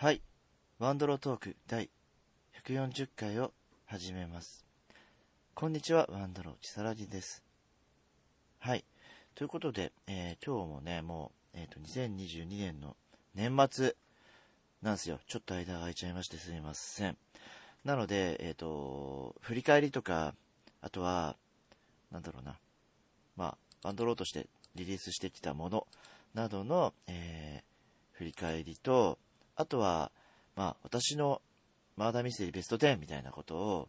はい。ワンドロトーク第140回を始めます。こんにちは、ワンドロちさらぎです。はい。ということで、えー今日もね、もう、えっ、と、2022年の年末なんですよ。ちょっと間が空いちゃいましてすみません。なので、えっ、と、振り返りとか、あとは、なんだろうな。まあ、バンドローとしてリリースしてきたものなどの、えー振り返りと、あとは、まあ、私のマーダーミステリーベスト10みたいなことを、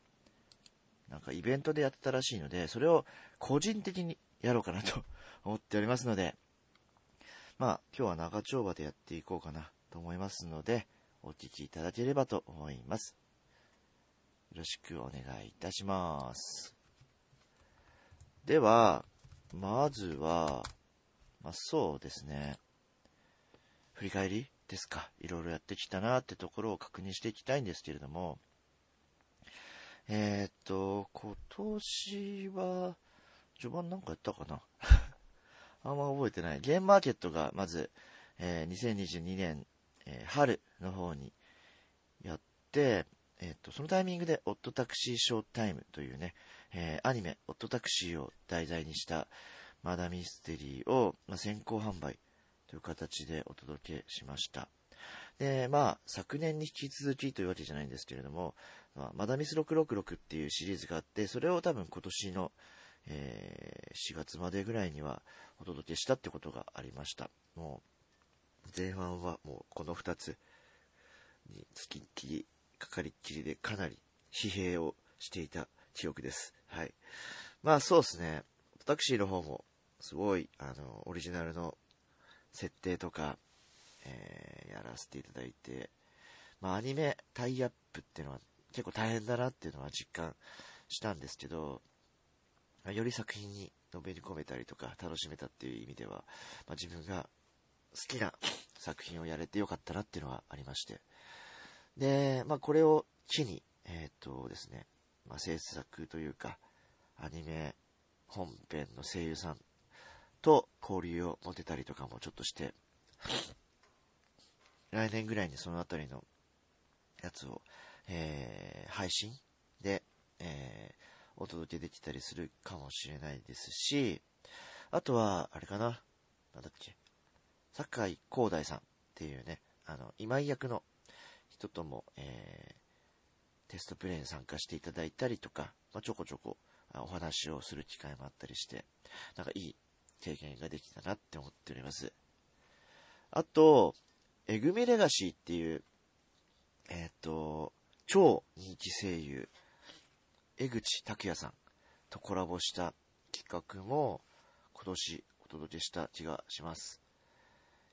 なんかイベントでやってたらしいので、それを個人的にやろうかなと 思っておりますので、まあ、今日は長丁場でやっていこうかなと思いますので、お聞きいただければと思います。よろしくお願いいたします。では、まずは、まあそうですね。振り返りですか。いろいろやってきたなってところを確認していきたいんですけれども、えーっと、今年は、序盤なんかやったかな？あんま覚えてない。ゲームマーケットがまず、えー2022年、えー春の方にやって、えっと、そのタイミングで、オットタクシーショータイムというね、えーアニメ、オットタクシーを題材にしたマダミステリーを、まあ、先行販売という形でお届けしました。で、まあ、昨年に引き続きというわけじゃないんですけれども、まあ、マダミス666っていうシリーズがあって、それを多分今年の、えー4月までぐらいにはお届けしたってことがありました。もう、前半はもうこの2つにつきっきり、かかりっきりでかなり疲弊をしていた記憶です。はい。まあそうですね。タクシーの方も、すごい、あの、オリジナルの設定とか、えーやらせていただいて、まあアニメタイアップっていうのは結構大変だなっていうのは実感したんですけど、より作品にのめり込めたりとか楽しめたっていう意味では、まあ、自分が好きな作品をやれてよかったなっていうのはありまして。で、まあこれを機に、えーっとですね、まあ制作というか、アニメ本編の声優さんと交流を持てたりとかもちょっとして、来年ぐらいにそのあたりのやつを、えー配信で、えーお届けできたりするかもしれないですし、あとは、あれかな、なんだっけ、酒井光大さんっていうね、あの、今井役の人とも、えーテストプレイに参加していただいたりとか、まあ、ちょこちょこお話をする機会もあったりして、なんかいい経験ができたなって思っております。あと、えぐみレガシーっていう、えっ、と、超人気声優、江口拓也さんとコラボした企画も今年お届けした気がします。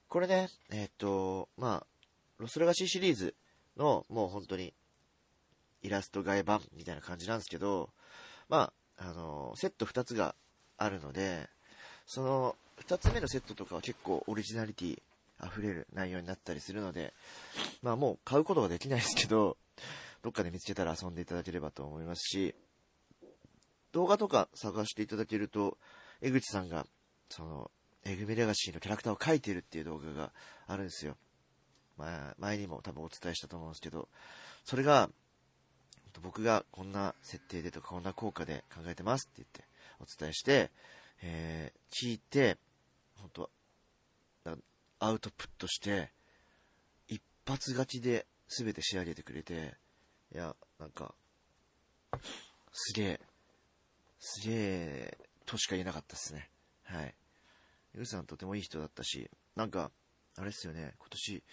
これね、えっ、と、まあ、ロスレガシーシリーズのもう本当にイラスト替え版みたいな感じなんですけど、まあ、あの、セット2つがあるので、その2つ目のセットとかは結構オリジナリティ溢れる内容になったりするので、まあもう買うことができないですけど、どっかで見つけたら遊んでいただければと思いますし、動画とか探していただけると、江口さんが、その、エグミレガシーのキャラクターを描いてるっていう動画があるんですよ。まあ、前にも多分お伝えしたと思うんですけど、それが、僕がこんな設定でとかこんな効果で考えてますって言ってお伝えして、えー聞いて、本当なアウトプットして、一発勝ちで全て仕上げてくれて、いや、なんか、すげえ、すげえ、としか言えなかったですね。はい。ゆうさんとてもいい人だったし、なんか、あれっすよね、今年、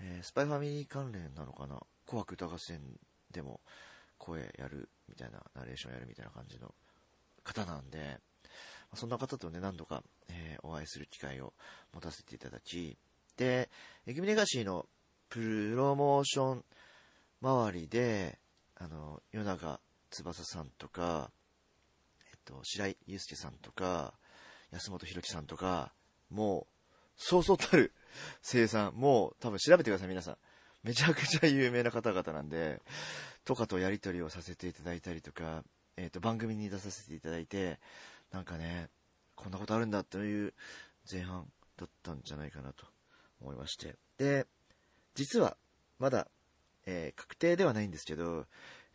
えースパイファミリー関連なのかな？紅白歌合戦でも声やるみたいな、ナレーションやるみたいな感じの方なんで、そんな方とね、何度か、えーお会いする機会を持たせていただき、で、エグミレガシーのプロモーション周りで、あの、与永翼さんとか、えっと、白井祐介さんとか、安本博樹さんとか、もう、そうそうたる 生産、もう多分調べてください、皆さん。めちゃくちゃ有名な方々なんで、とかとやりとりをさせていただいたりとか、えっ、と、番組に出させていただいて、なんかね、こんなことあるんだという前半だったんじゃないかなと思いまして。で、実は、まだ、えー、確定ではないんですけど、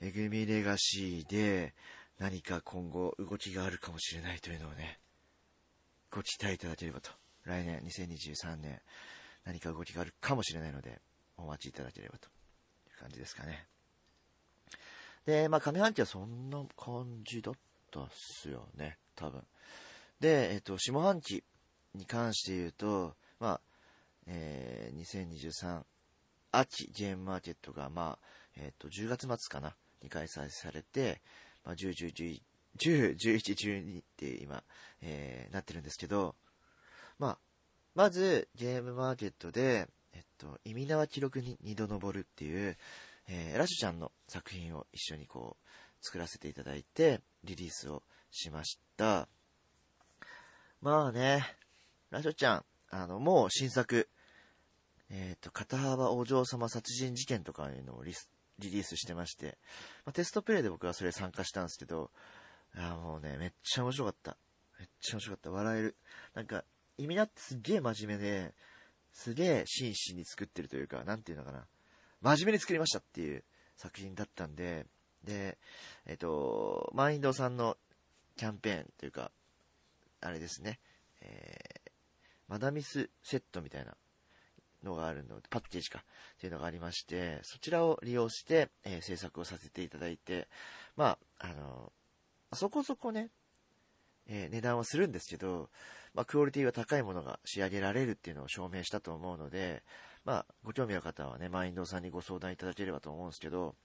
えぐみレガシーで何か今後動きがあるかもしれないというのをね、ご期待いただければと。来年、2023年、何か動きがあるかもしれないので、お待ちいただければという感じですかね。で、まあ、上半期はそんな感じだったっすよね、多分。で、えっ、と、下半期に関して言うと、まあ、えー、2023秋ゲームマーケットが、まあ、えっ、と、10月末かな、に開催されて、まあ、10、10、11、10、11、12って今、えー、なってるんですけど、まあ、まず、ゲームマーケットで、えっと、意味縄記録に二度登るっていう、えー、ラシュちゃんの作品を一緒にこう、作らせていただいて、リリースをしました。まあね、ラシュちゃん、あの、もう新作、えっ、ー、と、片幅お嬢様殺人事件とかいうのをリリースしてまして、まあ、テストプレイで僕はそれ参加したんですけど、あもうね、めっちゃ面白かった。めっちゃ面白かった。笑える。なんか、意味だってすげえ真面目で、すげえ真摯に作ってるというか、なんていうのかな。真面目に作りましたっていう作品だったんで、で、えっ、と、マインドさんのキャンペーンというか、あれですね、えー、マダミスセットみたいなのがあるので、パッケージか、っていうのがありまして、そちらを利用して、えー、制作をさせていただいて、まあ、あの、そこそこね、えー、値段はするんですけど、まあ、クオリティが高いものが仕上げられるっていうのを証明したと思うので、まあ、ご興味の方はね、マインドさんにご相談いただければと思うんですけど、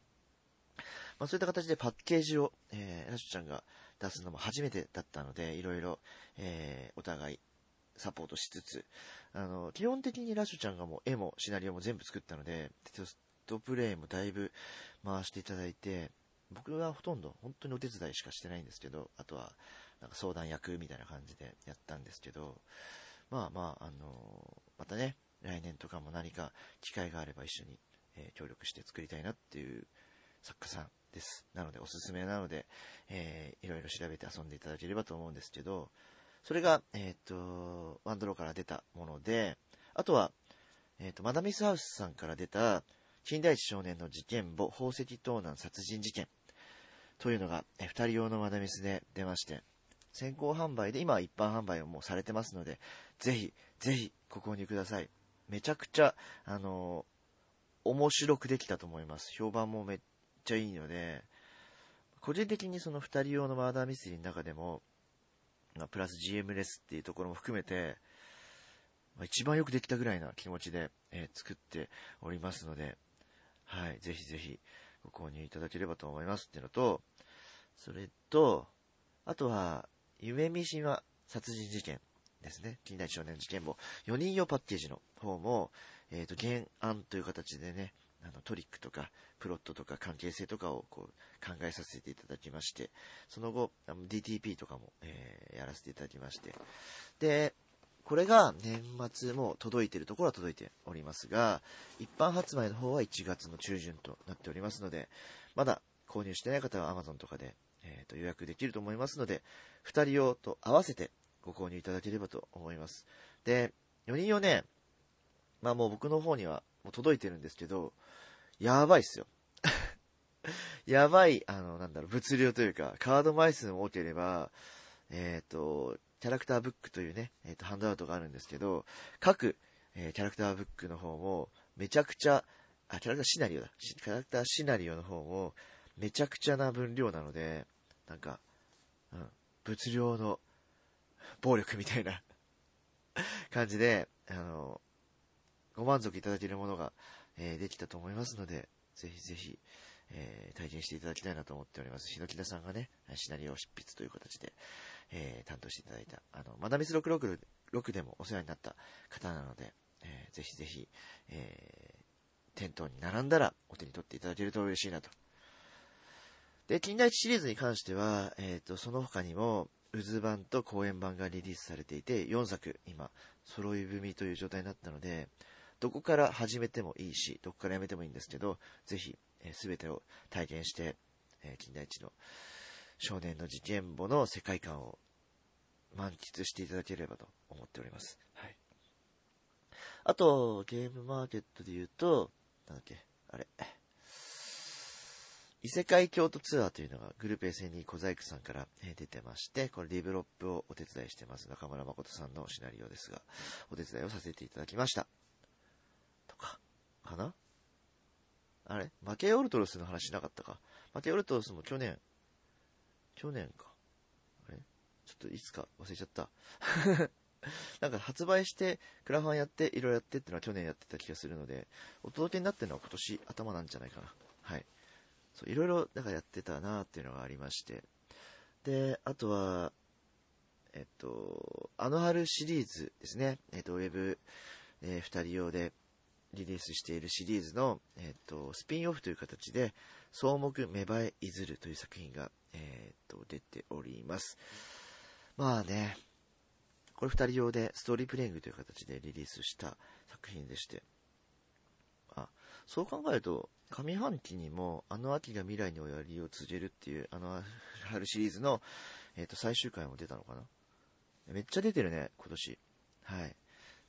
まあ、そういった形でパッケージを、えー、ラシュちゃんが出すのも初めてだったので、いろいろ、えー、お互いサポートしつつ、あの、基本的にラシュちゃんがもう絵もシナリオも全部作ったので、テストプレイもだいぶ回していただいて、僕はほとんど本当にお手伝いしかしてないんですけど、あとはなんか相談役みたいな感じでやったんですけど、まあまあ、あのまたね、来年とかも何か機会があれば一緒に、えー、協力して作りたいなっていう作家さんです。なのでおすすめなので、えー、いろいろ調べて遊んでいただければと思うんですけど、それが、えっ、と、ワンドローから出たもので、あとは、えっ、と、マダミスハウスさんから出た、近代一少年の事件簿、宝石盗難殺人事件というのが、えー、二人用のマダミスで出まして、先行販売で、今は一般販売をもうされてますので、ぜひ、ぜひご購入ください。めちゃくちゃ、あの面白くできたと思います。評判もめちゃいいので、個人的にその二人用のマーダーミステリーの中でも、まあ、プラス GM レスっていうところも含めて、まあ、一番よくできたぐらいな気持ちで、えー、作っておりますので、はい、ぜひぜひご購入いただければと思いますっていうのと、それと、あとは、夢見島殺人事件ですね。近代少年事件簿4人用パッケージの方も、えっ、ー、と、原案という形でね、あのトリックとかプロットとか関係性とかをこう考えさせていただきまして、その後、DTP とかも、えー、やらせていただきまして、で、これが年末も届いているところは届いておりますが、一般発売の方は1月の中旬となっておりますので、まだ購入してない方は Amazon とかで、えー、と予約できると思いますので、2人用と合わせてご購入いただければと思います。で、4人用ね、まあもう僕の方にはもう届いてるんですけど、やばいっすよ。やばい、あの、なんだろう、物量というか、カード枚数も多ければ、えっ、ー、と、キャラクターブックというね、えっ、ー、と、ハンドアウトがあるんですけど、各、えー、キャラクターブックの方も、めちゃくちゃ、あ、キャラクターシナリオだ。キャラクターシナリオの方も、めちゃくちゃな分量なので、なんか、うん、物量の暴力みたいな感じで、あの、ご満足いただけるものが、えー、できたと思いますので、ぜひぜひ、えー、体験していただきたいなと思っております。日野木田さんがね、シナリオ執筆という形で、えー、担当していただいた、あの、マダミス666でもお世話になった方なので、えー、ぜひぜひ、えー、店頭に並んだらお手に取っていただけると嬉しいなと。で、近代一シリーズに関しては、えっ、ー、と、その他にも、渦版と公演版がリリースされていて、4作、今、揃い踏みという状態になったので、どこから始めてもいいし、どこからやめてもいいんですけど、ぜひ、す、え、べ、てを体験して、えー、近代一の少年の事件簿の世界観を満喫していただければと思っております。はい。あと、ゲームマーケットで言うと、なんだっけ、あれ。異世界京都ツアーというのがグループ SNE 小細工さんから出てまして、これ develop をお手伝いしてます中村誠さんのシナリオですが、お手伝いをさせていただきました。か、な？あれ？負けオルトロスの話なかったか？負けオルトロスも去年、去年か。あれ？ちょっといつか忘れちゃった。なんか発売して、クラファンやって、いろいろやってっていうのは去年やってた気がするので、お届けになってるのは今年頭なんじゃないかな。はい。そう、いろいろ、だかやってたなっていうのがありまして。で、あとは、えっと、あの春シリーズですね。えっと、ウェブ、えー、二人用でリリースしているシリーズの、えっと、スピンオフという形で、草木芽生えいずるという作品が、えっと、出ております。まあね、これ二人用でストーリープレイングという形でリリースした作品でして、あ、そう考えると、上半期にも、あの秋が未来に終わりを告げるっていう、あの春シリーズの、えっ、と、最終回も出たのかなめっちゃ出てるね、今年。はい。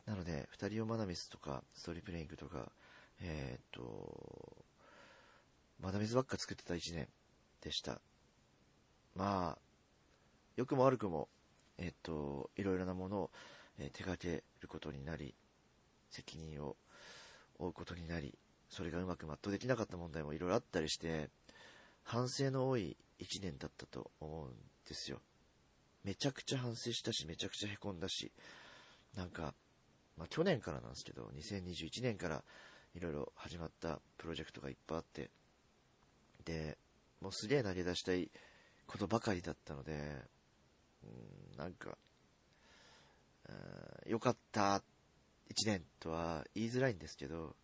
なので、二人用マナミスとか、ストーリープレイングとか、えっ、と、マナミスばっか作ってた一年でした。まあ、良くも悪くも、えっ、と、いろいろなものを、え手掛けることになり、責任を負うことになり、それがうまく全うできなかった問題もいろいろあったりして、反省の多い一年だったと思うんですよ。めちゃくちゃ反省したし、めちゃくちゃ凹んだし、なんか、まあ、去年からなんですけど、2021年からいろいろ始まったプロジェクトがいっぱいあって、で、もうすげえ投げ出したいことばかりだったので、うん、なんか、良かった一年とは言いづらいんですけど、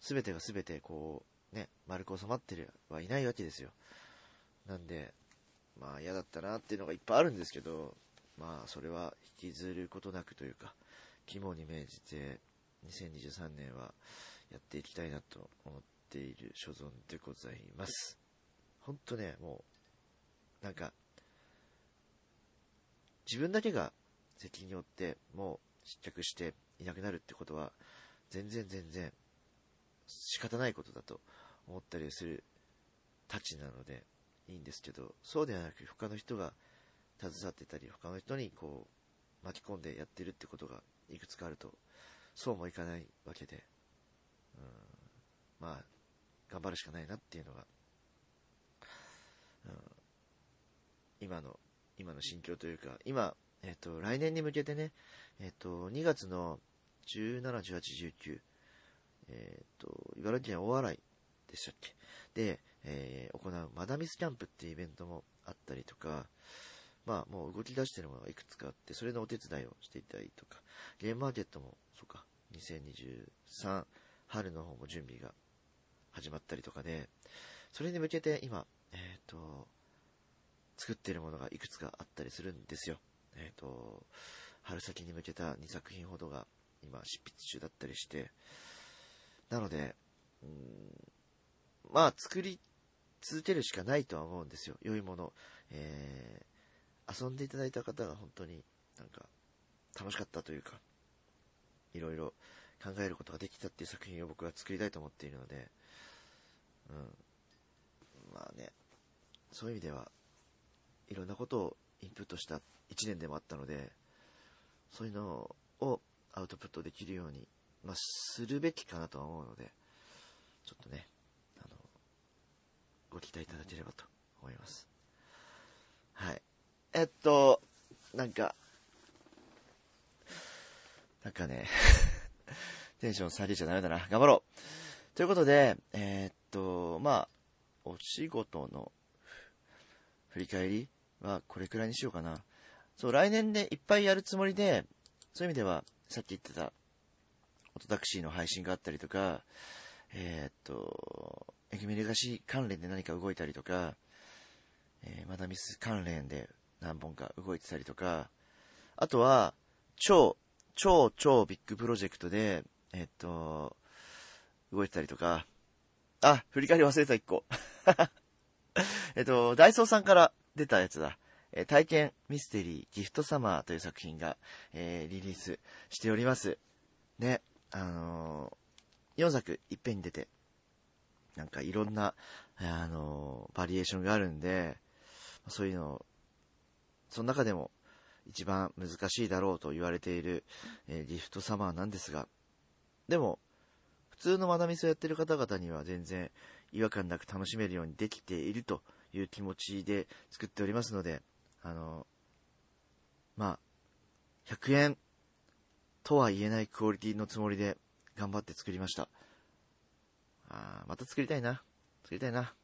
すべてがすべてこう、ね、丸く収まってるはいないわけですよ。なんで、まあ嫌だったなっていうのがいっぱいあるんですけど、まあそれは引きずることなくというか、肝に銘じて2023年はやっていきたいなと思っている所存でございます。ほんとね、もう、なんか、自分だけが責任を負ってもう失脚していなくなるってことは全然全然仕方ないことだと思ったりするたちなのでいいんですけど、そうではなく他の人が携わってたり、他の人にこう巻き込んでやってるってことがいくつかあると、そうもいかないわけで、うん、まあ、頑張るしかないなっていうのが、うん、今の、今の心境というか、今、えっ、と、来年に向けてね、えっ、と、2月の17、18、19、えっ、ー、と、茨城県大洗でしたっけ？で、えー、行うマダミスキャンプっていうイベントもあったりとか、まあ、もう動き出してるものがいくつかあって、それのお手伝いをしていたりとか、ゲームマーケットも、そうか、2023春の方も準備が始まったりとかで、それに向けて今、えっ、ー、と、作ってるものがいくつかあったりするんですよ。えっ、ー、と、春先に向けた2作品ほどが今執筆中だったりして、なので、うん、まあ、作り続けるしかないとは思うんですよ。良いもの。えー、遊んでいただいた方が本当になんか楽しかったというか、いろいろ考えることができたっていう作品を僕は作りたいと思っているので、うん。まあね、そういう意味では、いろんなことをインプットした一年でもあったので、そういうのをアウトプットできるようにまあ、するべきかなとは思うので、ちょっとね、あの、ご期待いただければと思います。はい。えっと、なんか、なんかね テンション下げちゃダメだな。頑張ろう。ということで、えー、っと、まあ、お仕事の振り返りはこれくらいにしようかな。そう、来年でいっぱいやるつもりで、そういう意味では、さっき言ってた、オトタクシーの配信があったりとか、えー、っと、エキメレガシー関連で何か動いたりとか、えー、マダミス関連で何本か動いてたりとか、あとは、超、超超ビッグプロジェクトで、え、っと、動いてたりとか、あ、振り返り忘れた一個。えっと、ダイソーさんから出たやつだ。え体験ミステリーギフトサマーという作品が、えー、リリースしております。ね。あのー、4作いっぺんに出て、なんかいろんな、あの、バリエーションがあるんで、そういうのその中でも一番難しいだろうと言われている、えー、ギフトサマーなんですが、でも、普通のマダミスをやってる方々には全然違和感なく楽しめるようにできているという気持ちで作っておりますので、あの、まあ、100円とは言えないクオリティのつもりで頑張って作りました。あまた作りたいな。作りたいな。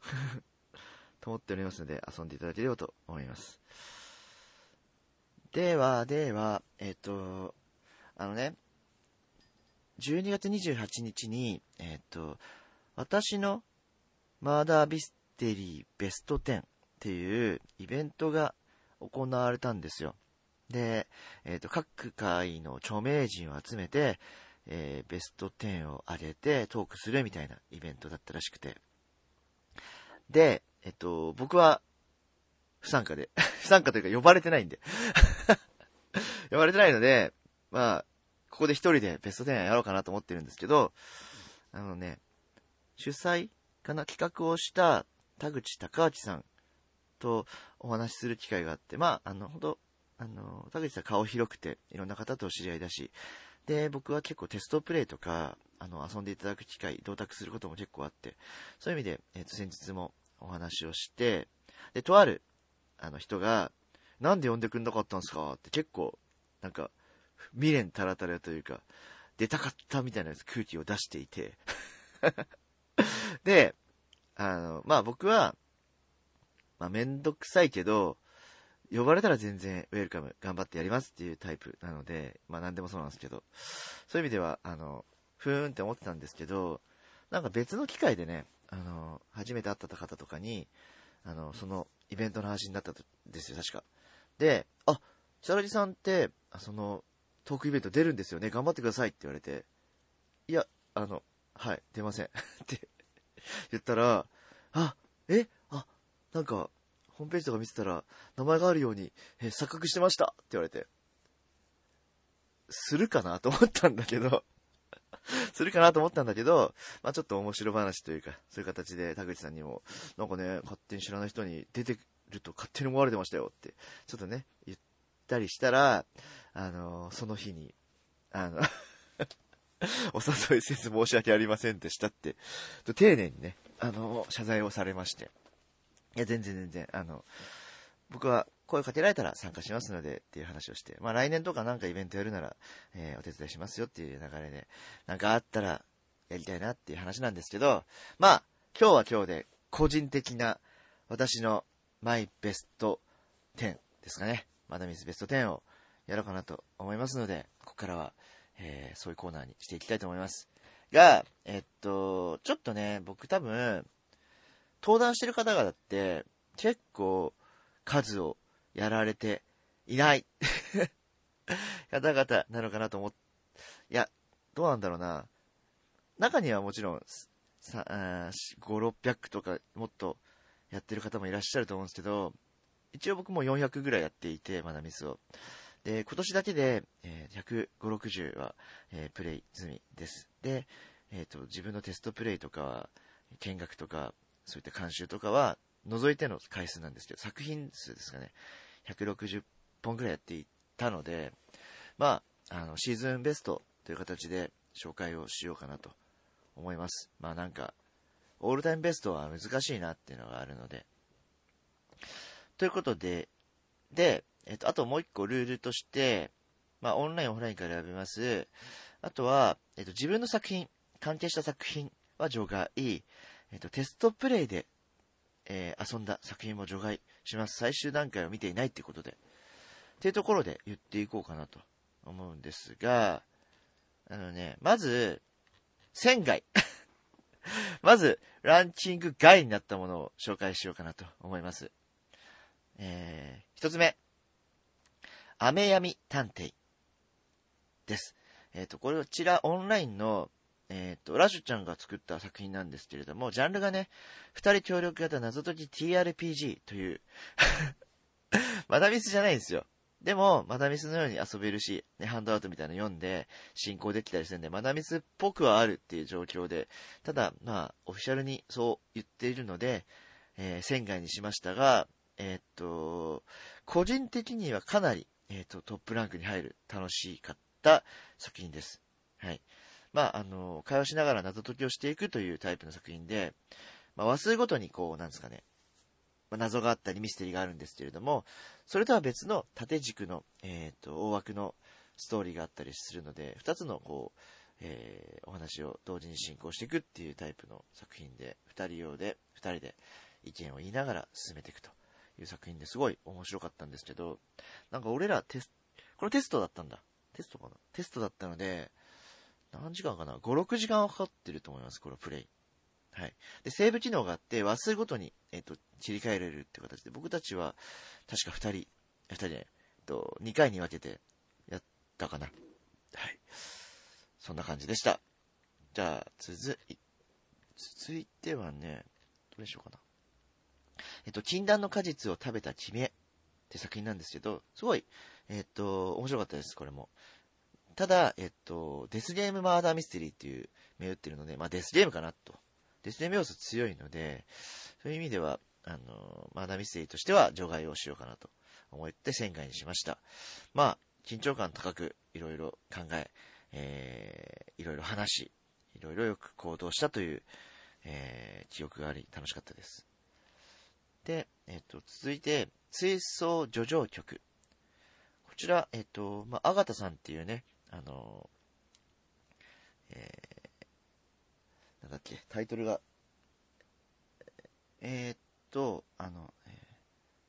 と思っておりますので、遊んでいただければと思います。では、では、えっ、と、あのね、12月28日に、えっ、と、私のマーダービステリーベスト10っていうイベントが行われたんですよ。で、えっ、と、各界の著名人を集めて、えー、ベスト10を上げてトークするみたいなイベントだったらしくて。で、えっと、僕は、不参加で、不参加というか呼ばれてないんで呼ばれてないので、まあ、ここで一人でベスト10やろうかなと思ってるんですけど、あのね、主催かな企画をした田口隆明さんとお話しする機会があって、まあ、あの、ほんと、あの、田口さん顔広くて、いろんな方とお知り合いだし、で、僕は結構テストプレイとか、あの、遊んでいただく機会、同卓することも結構あって、そういう意味で、えっ、ー、と、先日もお話をして、で、とある、あの人が、なんで呼んでくんなかったんですか？って結構、なんか、未練たらたらというか、出たかったみたいな空気を出していて で、あの、まあ僕は、まあめんどくさいけど、呼ばれたら全然ウェルカム、頑張ってやりますっていうタイプなので、まあ何でもそうなんですけど、そういう意味では、あの、ふーんって思ってたんですけど、なんか別の機会でね、あの、初めて会った方とかに、あの、そのイベントの話になったんですよ、確か。で、チャラジさんって、その、トークイベント出るんですよね、頑張ってくださいって言われて、いや、あの、はい、出ません。って言ったら、あ、えあ、なんか、ホームページとか見てたら、名前があるように、え、錯覚してました。って言われて、するかなと思ったんだけど。するかなと思ったんだけど、まあちょっと面白話というか、そういう形で田口さんにも、なんかね、勝手に知らない人に出てると勝手に思われてましたよって、ちょっとね、言ってたりしたら、あのその日に、あの お誘いせず申し訳ありませんでしたって、丁寧にね、あの謝罪をされまして。いや、全然全然、あの、僕は声かけられたら参加しますのでっていう話をして、まあ来年とかなんかイベントやるなら、えー、お手伝いしますよっていう流れで、なんかあったらやりたいなっていう話なんですけど、まあ、今日は今日で個人的な私のマイベスト10ですかね。マダミスベスト10をやろうかなと思いますので、ここからは、えー、そういうコーナーにしていきたいと思います。が、えっと、ちょっとね、僕多分、登壇してる方々って結構数をやられていない 方々なのかなと思っ、いや、どうなんだろうな。中にはもちろん、さ5、600とかもっとやってる方もいらっしゃると思うんですけど、一応僕も400ぐらいやっていて、まだミスを。で、今年だけで、えー、150、60は、えー、プレイ済みです。で、えっ、ー、と、自分のテストプレイとか、見学とか、そういった監修とかは、除いての回数なんですけど、作品数ですかね、160本ぐらいやっていたので、まあ、あの、シーズンベストという形で紹介をしようかなと思います。まあなんか、オールタイムベストは難しいなっていうのがあるので。ということで、で、えっと、あともう一個ルールとして、まあオンライン、オフラインから選べます。あとは、えっと、自分の作品、関係した作品は除外、えっと、テストプレイで、えー、遊んだ作品も除外します。最終段階を見ていないってことで。っていうところで言っていこうかなと思うんですが、あのね、まず、仙外。まず、ランキング外になったものを紹介しようかなと思います。えー、一つ目。雨闇探偵です。えっ、ー、と、こちらオンラインのえっ、ー、と、ラシュちゃんが作った作品なんですけれども、ジャンルがね、二人協力型謎解き TRPG という まだミスじゃないんですよ。でも、マダミスのように遊べるし、ね、ハンドアウトみたいなの読んで進行できたりするんで、マダミスっぽくはあるっていう状況で、ただ、まあ、オフィシャルにそう言っているので、えー、仙外にしましたが、えー、っと、個人的にはかなり、えー、っと、トップランクに入る楽しかった作品です。はい。まあ、あの、会話しながら謎解きをしていくというタイプの作品で、まあ、話数ごとにこう、なんですかね、まあ、謎があったりミステリーがあるんですけれども、それとは別の縦軸の、えっ、と、大枠のストーリーがあったりするので、二つのこう、えー、お話を同時に進行していくっていうタイプの作品で、二人用で、二人で意見を言いながら進めていくという作品ですごい面白かったんですけど、なんか俺らテストこれテストだったんだ。テストかな？テストだったので、何時間かな ?5、6時間はかかってると思います、これプレイ。はい。で、セーブ機能があって、話数ごとに、えっ、と、切り替えられるって形で、僕たちは、確か2人、2人で、えっと、2回に分けて、やったかな。はい。そんな感じでした。じゃあ、続い、続いてはね、どれしようかな。えっと、禁断の果実を食べた君へって作品なんですけど、すごい、えっと、面白かったです、これも。ただ、えっと、デスゲームマーダーミステリーっていう銘打ってるので、まあデスゲームかなとデスネム要素強いので、そういう意味では、あの、マーダーミステリーとしては除外をしようかなと思って仙外にしました。まあ、緊張感高くいろいろ考え、えー、いろいろ話し、いろいろよく行動したという、えー、記憶があり、楽しかったです。で、えっ、と、続いて、水槽叙情曲。こちら、えっ、と、まあ、アガタさんっていうね、あの、えなんだっけ、タイトルが、えー、っと、あの、えー、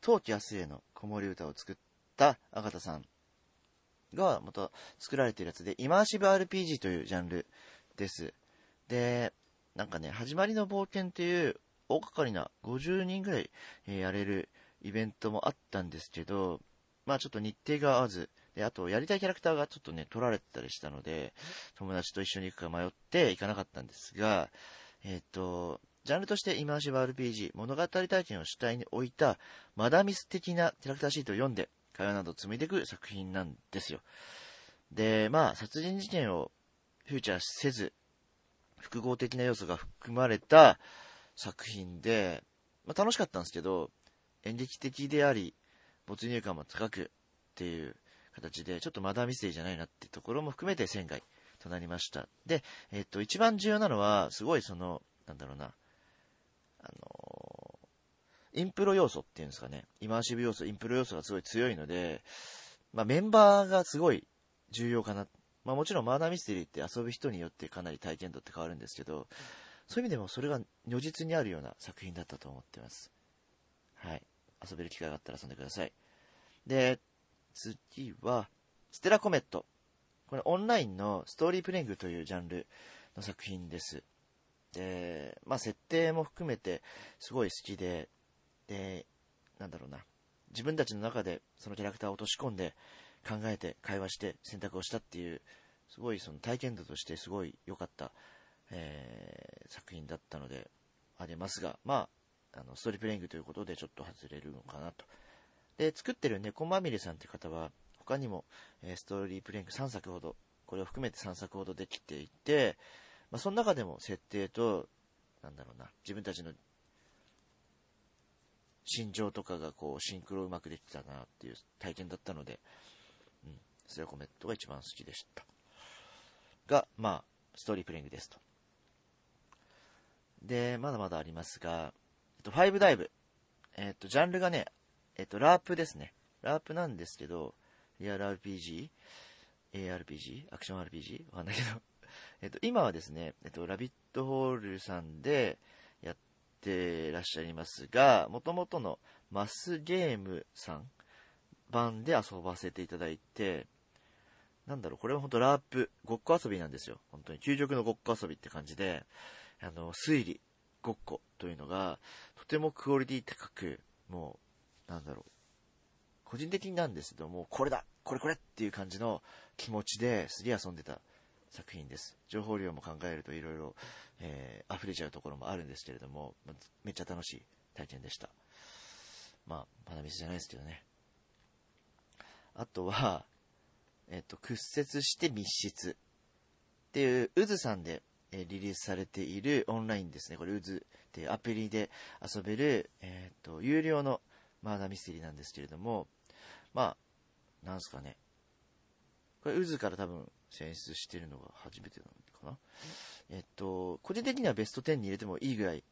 冬季明日への子守歌を作ったアガタさんがまた作られているやつで、イマーシブ RPG というジャンルです。で、なんかね、始まりの冒険っていう大掛かりな50人ぐらい、え、やれるイベントもあったんですけど、まあちょっと日程が合わず、で、あと、やりたいキャラクターがちょっとね、取られてたりしたので、友達と一緒に行くか迷って行かなかったんですが、えっ、ー、と、ジャンルとしてイマーシブ RPG、物語体験を主体に置いた、マダミス的なキャラクターシートを読んで、会話などを紡いでいく作品なんですよ。で、まあ、殺人事件をフューチャーせず、複合的な要素が含まれた作品で、まあ、楽しかったんですけど、演劇的であり、没入感も高くっていう形で、ちょっとマダーミステリーじゃないなっていうところも含めて仙外となりました。で、えっと、一番重要なのは、すごいその、なんだろうな、あのインプロ要素っていうんですかね、イマーシブ要素、インプロ要素がすごい強いので、まあ、メンバーがすごい重要かな。まあ、もちろんマーダーミステリーって遊ぶ人によってかなり体験度って変わるんですけど、そういう意味でもそれが如実にあるような作品だったと思ってます。はい。遊べる機会があったら遊んでください。で、次は、ステラコメット。これオンラインのストーリープレイングというジャンルの作品です。で、まあ設定も含めてすごい好きで、で、なんだろうな。自分たちの中でそのキャラクターを落とし込んで考えて会話して選択をしたっていう、すごいその体験度としてすごい良かった、えー、作品だったのでありますが、まあ、あの、ストーリープレイングということでちょっと外れるのかなとで、作ってる猫まみれさんって方は、他にも、え、ストーリープレイング3作ほど、これを含めて3作ほどできていて、まあ、その中でも設定と、なんだろうな、自分たちの心情とかがこう、シンクロうまくできたなっていう体験だったので、うん、それはコメントが一番好きでした。が、まあ、ストーリープレイングですと。で、まだまだありますが、えっと、5ダイブ。えっと、ジャンルがね、えっと、ラープですね。ラープなんですけど、リアル RPG、ARPG、アクション RPG? わかんないけど えっと、今はですね、えっと、ラビットホールさんでやってらっしゃいますが、もともとのマスゲームさん版で遊ばせていただいて、なんだろう、これは本当ラープ、ごっこ遊びなんですよ。本当に究極のごっこ遊びって感じで、あの、推理、ごっこというのが、とてもクオリティ高く、もう、なんだろう、個人的になんですけども、これだこれこれっていう感じの気持ちですげえ遊んでた作品です。情報量も考えるといろいろ、えー、溢れちゃうところもあるんですけれども、めっちゃ楽しい体験でした。まあ、まだミスじゃないですけどね。あとは、えっと、屈折して密室っていう、渦さんで、えリリースされているオンラインですね。これ、渦っていうアプリで遊べる、えっと、有料のマーダーミステリーなんですけれども、まあ、なんすかね。これ、渦から多分選出してるのが初めてなのかな。えっと、個人的にはベスト10に入れてもいいぐらい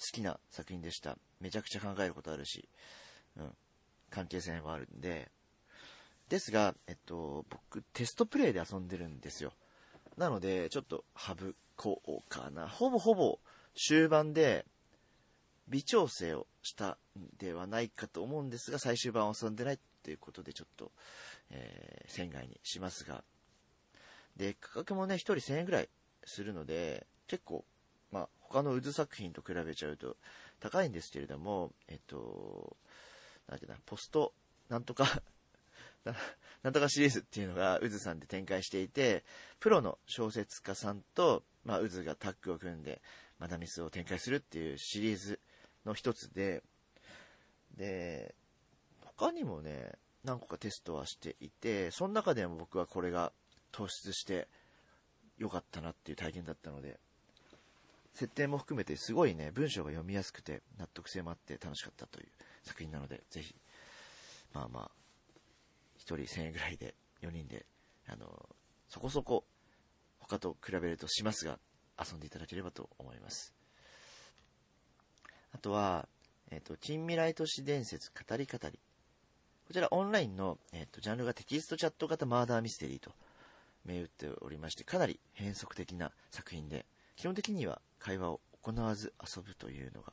好きな作品でした。めちゃくちゃ考えることあるし、うん、関係性もあるんで。ですが、えっと、僕、テストプレイで遊んでるんですよ。なので、ちょっと省こうかな。ほぼほぼ終盤で微調整をしたんではないかと思うんですが、最終版を遊んでないっていうことでちょっと、えー、仙外にしますが。で、価格もね、1人1000円ぐらいするので、結構、まあ、他の渦作品と比べちゃうと高いんですけれども、えっと、なんていうな、ポスト、なんとか な、んとかシリーズっていうのが渦さんで展開していて、プロの小説家さんと、まあ、渦がタッグを組んで、マダミスを展開するっていうシリーズの一つで、で、他にもね、何個かテストはしていて、その中でも僕はこれが突出して良かったなっていう体験だったので、設定も含めてすごいね、文章が読みやすくて納得性もあって楽しかったという作品なので、ぜひ、まあまあ、人1000円ぐらいで4人で、あの、そこそこ他と比べるとしますが、遊んでいただければと思います。あとは、えっ、ー、と、近未来都市伝説語り語り。こちらオンラインの、えっ、ー、と、ジャンルがテキストチャット型マーダーミステリーと銘打っておりまして、かなり変則的な作品で、基本的には会話を行わず遊ぶというのが、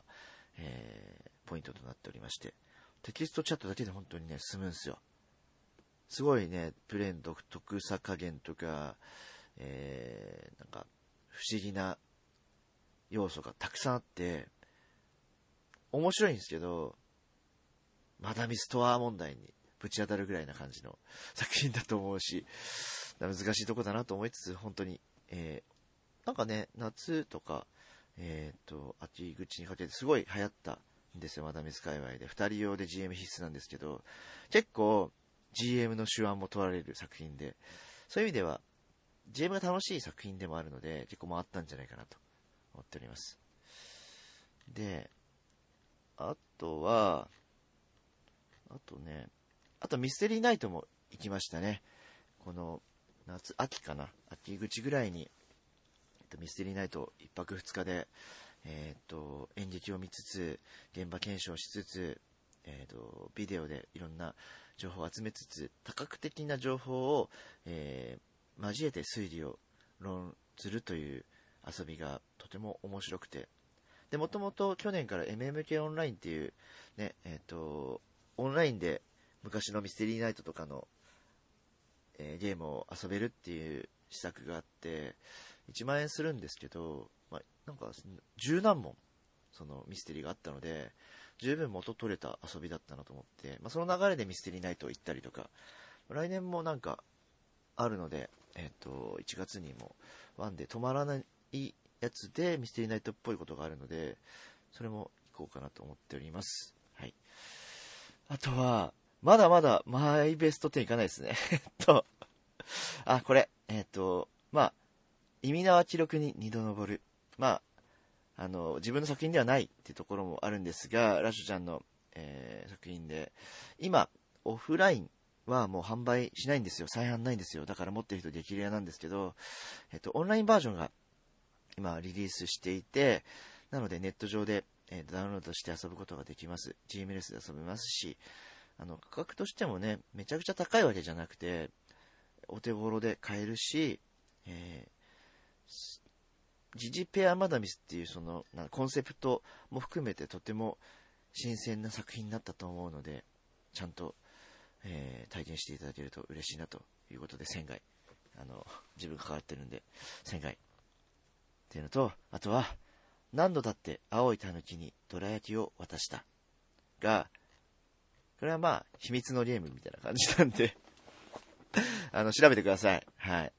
えー、ポイントとなっておりまして、テキストチャットだけで本当にね、進むんですよ。すごいね、プレーン独特さ加減とか、えー、なんか、不思議な要素がたくさんあって、面白いんですけど、マダミストア問題にぶち当たるぐらいな感じの作品だと思うし、難しいとこだなと思いつつ、本当に、えー、なんかね、夏とか、えっ、ー、と、秋口にかけてすごい流行ったんですよ、マダミス界隈で。二人用で GM 必須なんですけど、結構 GM の手腕も問われる作品で、そういう意味では、GM が楽しい作品でもあるので、結構回ったんじゃないかなと思っております。で、あとは、あとね、あとミステリーナイトも行きましたね。この、夏、秋かな？秋口ぐらいに、と、ミステリーナイト1泊2日で、えー、っと、演劇を見つつ、現場検証しつつ、えー、っと、ビデオでいろんな情報を集めつつ、多角的な情報を、えー、交えて推理を論ずるという遊びがとても面白くて、で、もともと去年から MMK オンラインっていう、ね、えっ、ー、と、オンラインで昔のミステリーナイトとかの、えー、ゲームを遊べるっていう施策があって、1万円するんですけど、まあ、なんか、十何問、そのミステリーがあったので、十分元取れた遊びだったなと思って、まあ、その流れでミステリーナイト行ったりとか、来年もなんか、あるので、えっ、ー、と、1月にも、ワンで止まらないやつでミステリーナイトっぽいことがあるので、それも行こうかなと思っております。はい。あとは、まだまだマイベスト10いかないですね。えっと、あ、これ、えっと、まあ、意味縄記録に二度登る。まあ、あの、自分の作品ではないっていうところもあるんですが、ラッシュちゃんの、えー、作品で、今、オフラインはもう販売しないんですよ。再販ないんですよ。だから持ってる人激レアなんですけど、えっと、オンラインバージョンが今リリースしていて、なのでネット上で、えダウンロードして遊ぶことができます。GMLS で遊べますし、あの、価格としてもね、めちゃくちゃ高いわけじゃなくて、お手頃で買えるし、えー、ジジペアマダミスっていうその、コンセプトも含めてとても新鮮な作品になったと思うので、ちゃんと、えー、体験していただけると嬉しいなということで、仙外。あの、自分関わってるんで、仙外っていうのと、あとは、何度だって青い狸にどら焼きを渡した。が、これはまあ、秘密のゲームみたいな感じなんで あの、調べてください。はい。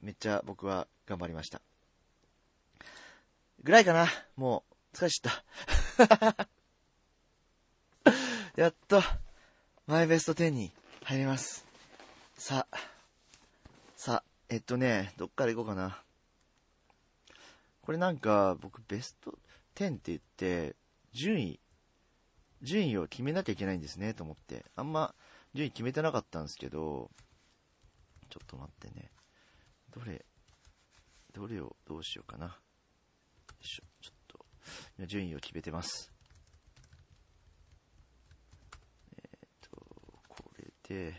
めっちゃ僕は頑張りました。ぐらいかな。もう、疲れちゃった。やっと、マイベスト10に入ります。さあ、さあ、えっとね、どっから行こうかな。これなんか、僕ベスト10って言って、順位、順位を決めなきゃいけないんですね、と思って。あんま、順位決めてなかったんですけど、ちょっと待ってね。どれ、どれをどうしようかな。しょ、ちょっと、今順位を決めてます。えっ、ー、と、これで、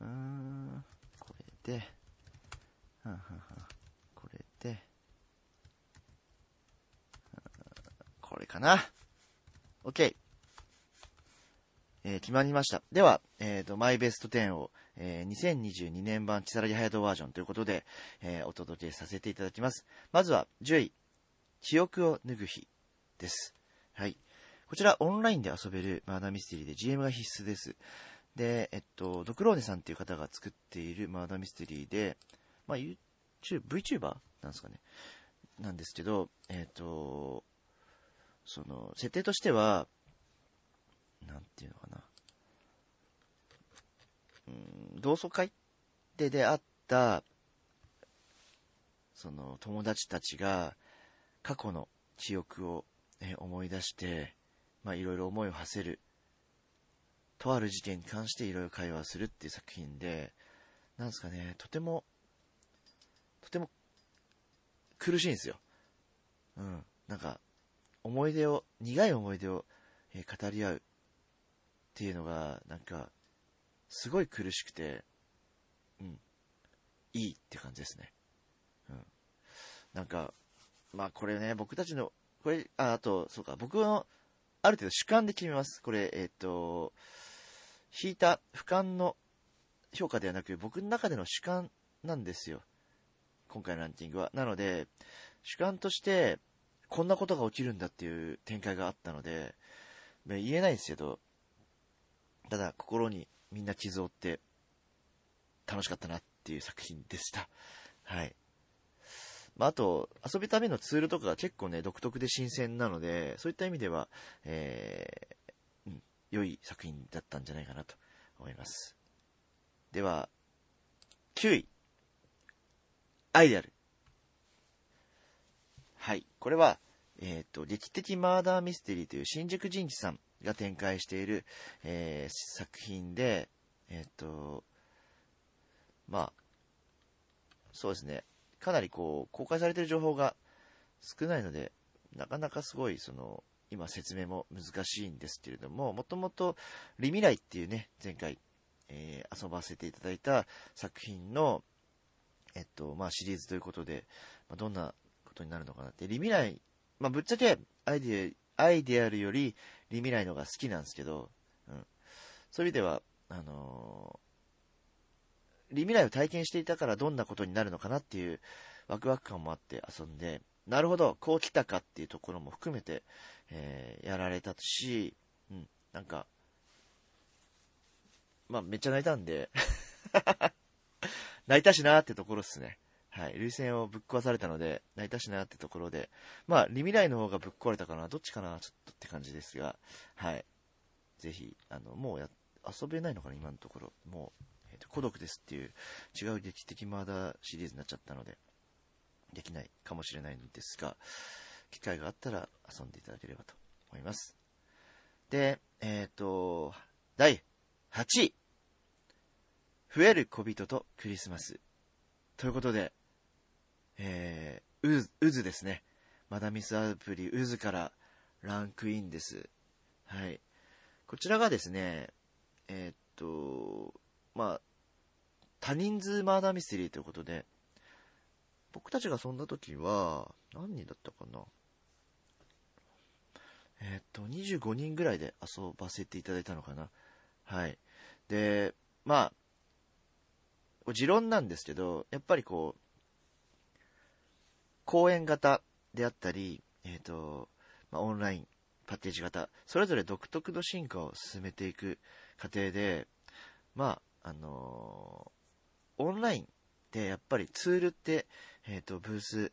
うん、これで、はんはんはん、これで、これかな。OK。えー、決まりました。では、えっ、ー、と、マイベスト10を、えー、2022年版チサラギハヤトバージョンということで、えー、お届けさせていただきます。まずは、10位、記憶を脱ぐ日です。はい。こちら、オンラインで遊べるマーダーミステリーで GM が必須です。で、えっと、ドクローネさんっていう方が作っているマーダーミステリーで、まあ、YouTube、VTuber なんですかね。なんですけど、えっと、その、設定としては、なんていうのかな。うん、同窓会で出会った、その友達たちが過去の記憶を、ね、思い出して、まあいろいろ思いを馳せる、とある事件に関していろいろ会話するっていう作品で、なんですかね、とても、とても苦しいんですよ。うん。なんか、思い出を、苦い思い出を、えー、語り合うっていうのが、なんか、すごい苦しくて、うん、いいって感じですね。うん。なんか、まあこれね、僕たちの、これ、あ、あと、そうか、僕の、ある程度主観で決めます。これ、えっ、ー、と、引いた俯瞰の評価ではなく、僕の中での主観なんですよ。今回のランキングは。なので、主観として、こんなことが起きるんだっていう展開があったので、言えないですけど、ただ心にみんな傷を負って楽しかったなっていう作品でした。はい。まあ、あと、遊ぶためのツールとかが結構ね、独特で新鮮なので、そういった意味では、えー、うん、良い作品だったんじゃないかなと思います。では、9位。アイデアル。はい。これは、えっ、ー、と、劇的マーダーミステリーという新宿仁治さんが展開している、えー、作品で、えっ、ー、と、まあ、そうですね。かなりこう、公開されてる情報が少ないので、なかなかすごい、その、今説明も難しいんですけれども、もともと、リミライっていうね、前回、えー、遊ばせていただいた作品の、えっと、まあ、シリーズということで、まあ、どんなことになるのかなって。リミライ、まあ、ぶっちゃけ、アイデア、アイデアルより、リミライのが好きなんですけど、うん。そういう意味では、あのー、リミライを体験していたからどんなことになるのかなっていうワクワク感もあって遊んで、なるほど、こう来たかっていうところも含めて、えー、やられたし、うん、なんか、まあ、めっちゃ泣いたんで 泣いたしなーってところっすね。はい。涙腺をぶっ壊されたので、泣いたしなってところで、まあ、リミライの方がぶっ壊れたかな、どっちかな、ちょっとって感じですが、はい。ぜひ、あの、もうや、遊べないのかな、今のところ。もう、孤独ですっていう、違う劇的マーダーシリーズになっちゃったので、できないかもしれないんですが、機会があったら遊んでいただければと思います。で、えっ、ー、と、第8位。増える小人とクリスマス。ということで、えー、う、渦ですね。マダミスアプリ渦からランクインです。はい。こちらがですね、えー、っと、まあ、多人数マーダーミステリーということで、僕たちが遊んだ時は、何人だったかな？えー、っと、25人ぐらいで遊ばせていただいたのかな？はい。で、まあ、持論なんですけど、やっぱりこう、講演型であったり、えっ、ー、と、まあ、オンライン、パッケージ型、それぞれ独特の進化を進めていく過程で、まあ、あの、オンラインでやっぱりツールって、えっ、ー、と、ブース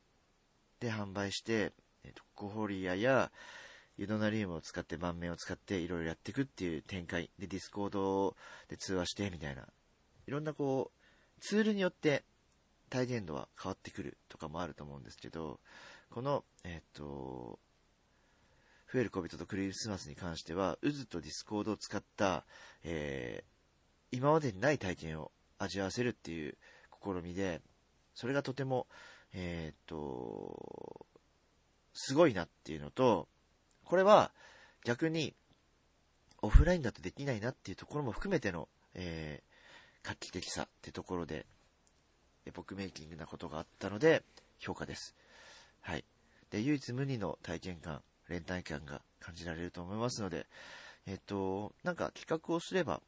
で販売して、えっ、と、ココフォリアや、ユドナリウムを使って盤面を使っていろいろやっていくっていう展開。で、ディスコードで通話してみたいな。いろんなこう、ツールによって体験度は変わってくるとかもあると思うんですけど、この、えっ、と、増える恋人とクリスマスに関しては、ウズとディスコードを使った、えー、今までにない体験を味わわせるっていう試みで、それがとても、えっ、と、すごいなっていうのと、これは逆にオフラインだとできないなっていうところも含めての、えー、画期的さってところで、エポックメイキングなことがあったので、評価です。はい。で、唯一無二の体験感、連帯感が感じられると思いますので、えっと、なんか企画をすれば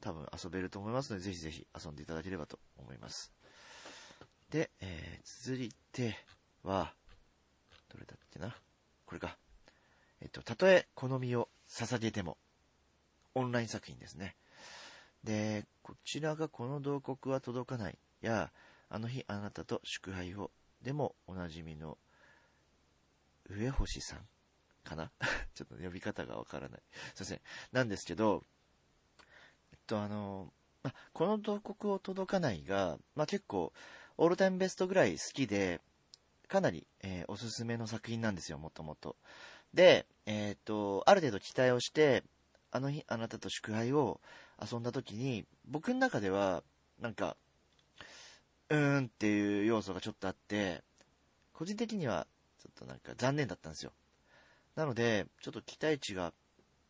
多分遊べると思いますので、ぜひぜひ遊んでいただければと思います。で、えー、続いては、どれだっけな？これか。えっと、たとえ好みを捧げても、オンライン作品ですね。で、こちらがこの洞窟は届かないや、あの日あなたと祝杯を、でもおなじみの上星さんかな？ちょっと呼び方がわからない。すいません。なんですけど、と、あの、ま、この洞窟を届かないが、ま、結構、オールタイムベストぐらい好きで、かなり、えー、おすすめの作品なんですよ、もともと。で、えっ、と、ある程度期待をして、あの日、あなたと祝杯を遊んだ時に、僕の中では、なんか、うーんっていう要素がちょっとあって、個人的には、ちょっとなんか残念だったんですよ。なので、ちょっと期待値が、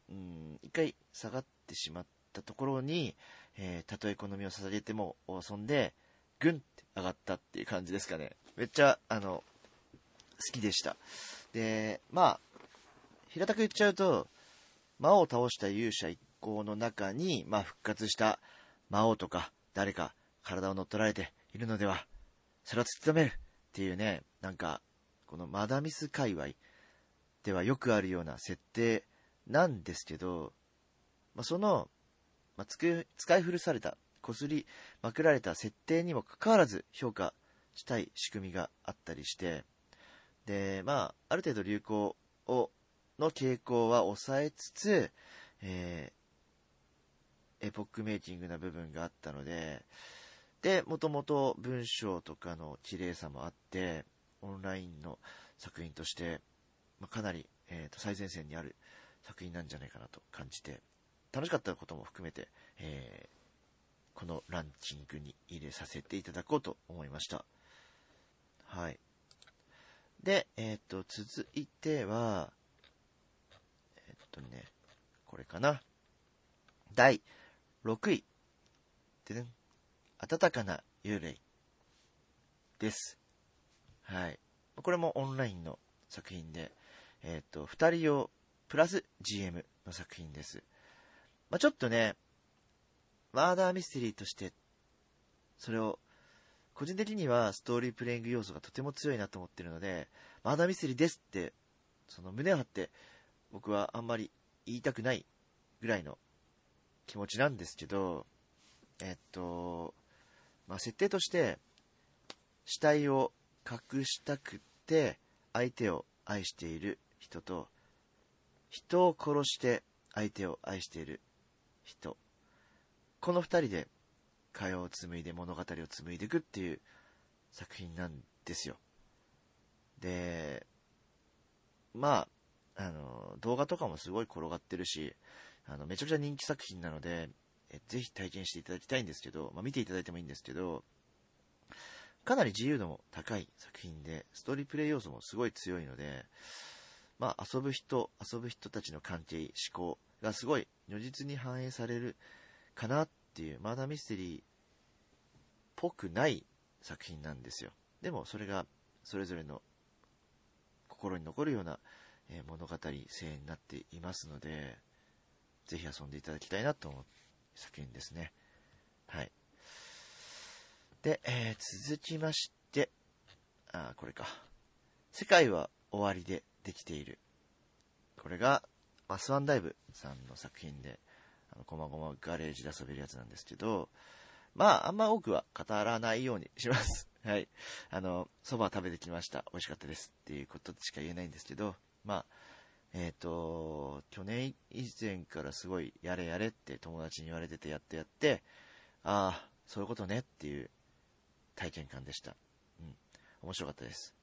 うん、一回下がってしまったところに、えー、たとえ好みを捧げても遊んで、ぐんって上がったっていう感じですかね。めっちゃ、あの、好きでした。で、まあ、平たく言っちゃうと、魔王を倒した勇者一行の中に、まあ、復活した魔王とか誰か体を乗っ取られているのでは、それを突き止めるっていうね、なんか、このマダミス界隈ではよくあるような設定なんですけど、まあ、その、まあ、使い古された、こすりまくられた設定にもかかわらず評価したい仕組みがあったりして、で、まあ、ある程度流行を、の傾向は抑えつつ、えー、エポックメイキングな部分があったので、で、もともと文章とかの綺麗さもあって、オンラインの作品として、まあ、かなり、えーと、最前線にある作品なんじゃないかなと感じて、楽しかったことも含めて、えー、このランキングに入れさせていただこうと思いました。はい。で、えっ、ー、と、続いては、えっ、ー、とね、これかな。第6位。でね、暖かな幽霊です。はい。これもオンラインの作品で、えっ、ー、と、二人用プラス GM の作品です。まあ、ちょっとね、マーダーミステリーとして、それを、個人的にはストーリープレイング要素がとても強いなと思ってるので、マーダーミステリーですって、その胸を張って、僕はあんまり言いたくないぐらいの気持ちなんですけど、えっと、まあ、設定として、死体を隠したくて相手を愛している人と、人を殺して相手を愛している人。この二人で会話を紡いで物語を紡いでいくっていう作品なんですよ。で、まあ、あの、動画とかもすごい転がってるし、あの、めちゃくちゃ人気作品なので、えぜひ体験していただきたいんですけど、まあ、見ていただいてもいいんですけど、かなり自由度も高い作品で、ストーリープレイ要素もすごい強いので、まあ、遊ぶ人、遊ぶ人たちの関係、思考がすごい如実に反映されるかなっていう、マーダーミステリーっぽくない作品なんですよ。でも、それがそれぞれの心に残るような物語性になっていますので、ぜひ遊んでいただきたいなと思う作品ですね。はい。で、えー、続きまして、あ、これか。世界は終わりでできている。これが、マスワンダイブさんの作品で、あの、こまごまガレージで遊べるやつなんですけど、まあ、あんま多くは語らないようにします。はい。あの、蕎麦食べてきました。美味しかったです。っていうことしか言えないんですけど、まあ、えっ、と、去年以前からすごいやれやれって友達に言われててやってやって、ああ、そういうことねっていう体験感でした。うん。面白かったです。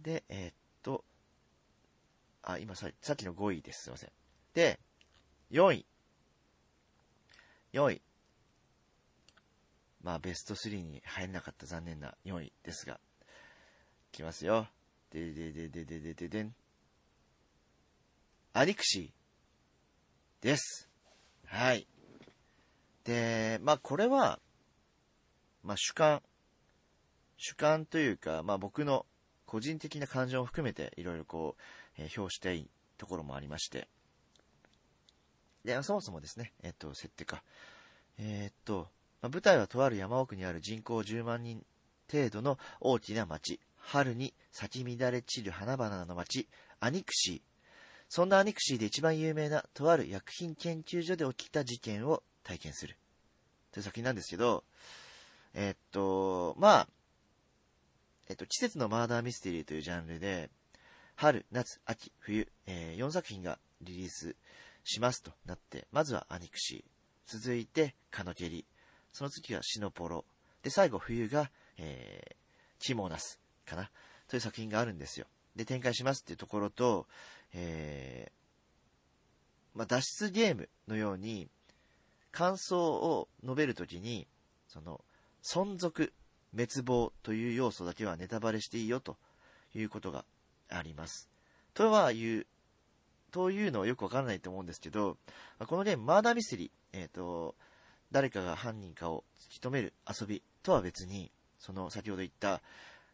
で、えー、っと、今ささっきの5位です。すいません。で、4位。4位。まあ、ベスト3に入れなかった残念な4位ですが、いきますよ。ででででででででん。アディクシーです。はい。で、まあ、これは、まあ、主観、主観というか、まあ、僕の個人的な感情を含めていろいろこう、えー、表したいところもありまして。で、そもそもですね、えっと、設定か。えー、っと、まあ、舞台はとある山奥にある人口10万人程度の大きな町。春に咲き乱れ散る花々の町、アニクシー。そんなアニクシーで一番有名なとある薬品研究所で起きた事件を体験する。という作品なんですけど、え、っと、まあ、えっと、季節のマーダーミステリーというジャンルで、春、夏、秋、冬、えー、4作品がリリースしますとなって、まずはアニクシー、続いてカノケリ、その次はシノポロ、で、最後冬が、えー、キモナスかな、という作品があるんですよ。で、展開しますっていうところと、えー、まあ、脱出ゲームのように、感想を述べるときに、その、存続、滅亡という要素だけはネタバレしていいよということがあります。とはいう、というのはよくわからないと思うんですけど、このゲーム、マーダーミステリー、えっ、ー、と、誰かが犯人かを突き止める遊びとは別に、その先ほど言った、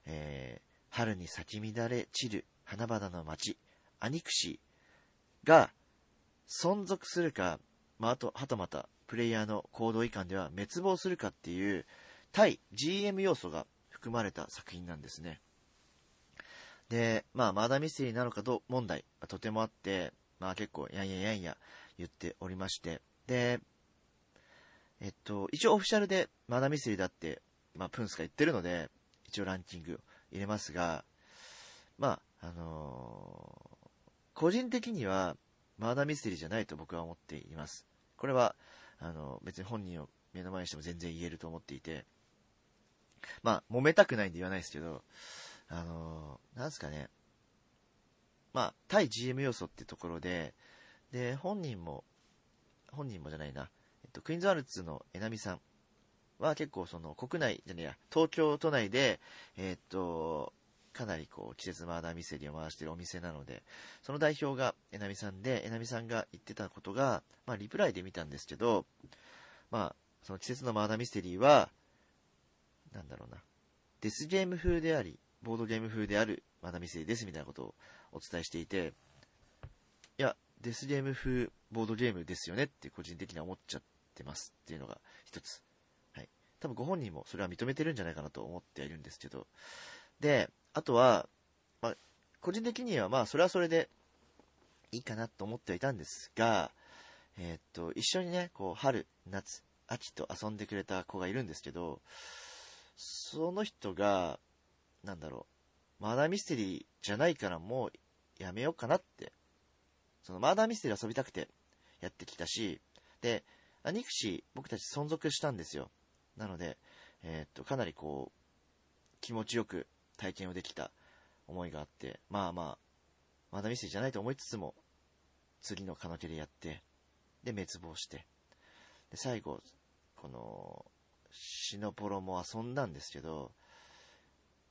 えー、春に咲き乱れ散る花々の街、アニクシーが存続するか、まあ、あと、はたまた、プレイヤーの行動違反では滅亡するかっていう、対 GM 要素が含まれた作品なんですね。で、まあ、マーダーミステリーなのかど問題とてもあって、まあ結構、やんややんや言っておりまして、で、えっと、一応オフィシャルでマーダミステリーだって、まあ、プンスが言ってるので、一応ランキング入れますが、まあ、あのー、個人的には、マーダーミステリーじゃないと僕は思っています。これは、あの、別に本人を目の前にしても全然言えると思っていて、まあ、揉めたくないんで言わないですけど、あのー、なんすかね。まあ、対 GM 要素ってところで、で、本人も、本人もじゃないな、えっと、クイーンズアルツのえなみさんは結構その国内じゃねえや、東京都内で、えっと、かなりこう、季節マーダーミステリーを回してるお店なので、その代表がえなみさんで、えなみさんが言ってたことが、まあ、リプライで見たんですけど、まあ、その季節のマーダーミステリーは、なんだろうな、デスゲーム風であり、ボードゲーム風であるマダミステリーですみたいなことをお伝えしていて、いや、デスゲーム風ボードゲームですよねって個人的には思っちゃってますっていうのが一つ。はい。多分ご本人もそれは認めてるんじゃないかなと思ってはいるんですけど。で、あとは、まあ、個人的にはまあそれはそれでいいかなと思ってはいたんですが、えー、っと、一緒にね、こう、春、夏、秋と遊んでくれた子がいるんですけど、その人が、なんだろう、マーダーミステリーじゃないからもうやめようかなって。そのマーダーミステリー遊びたくてやってきたし、で、アニクシ僕たち存続したんですよ。なので、えー、っと、かなりこう、気持ちよく体験をできた思いがあって、まあまあ、マーダーミステリーじゃないと思いつつも、次のカノケでやって、で、滅亡して、で、最後、この、シノポロも遊んだんですけど、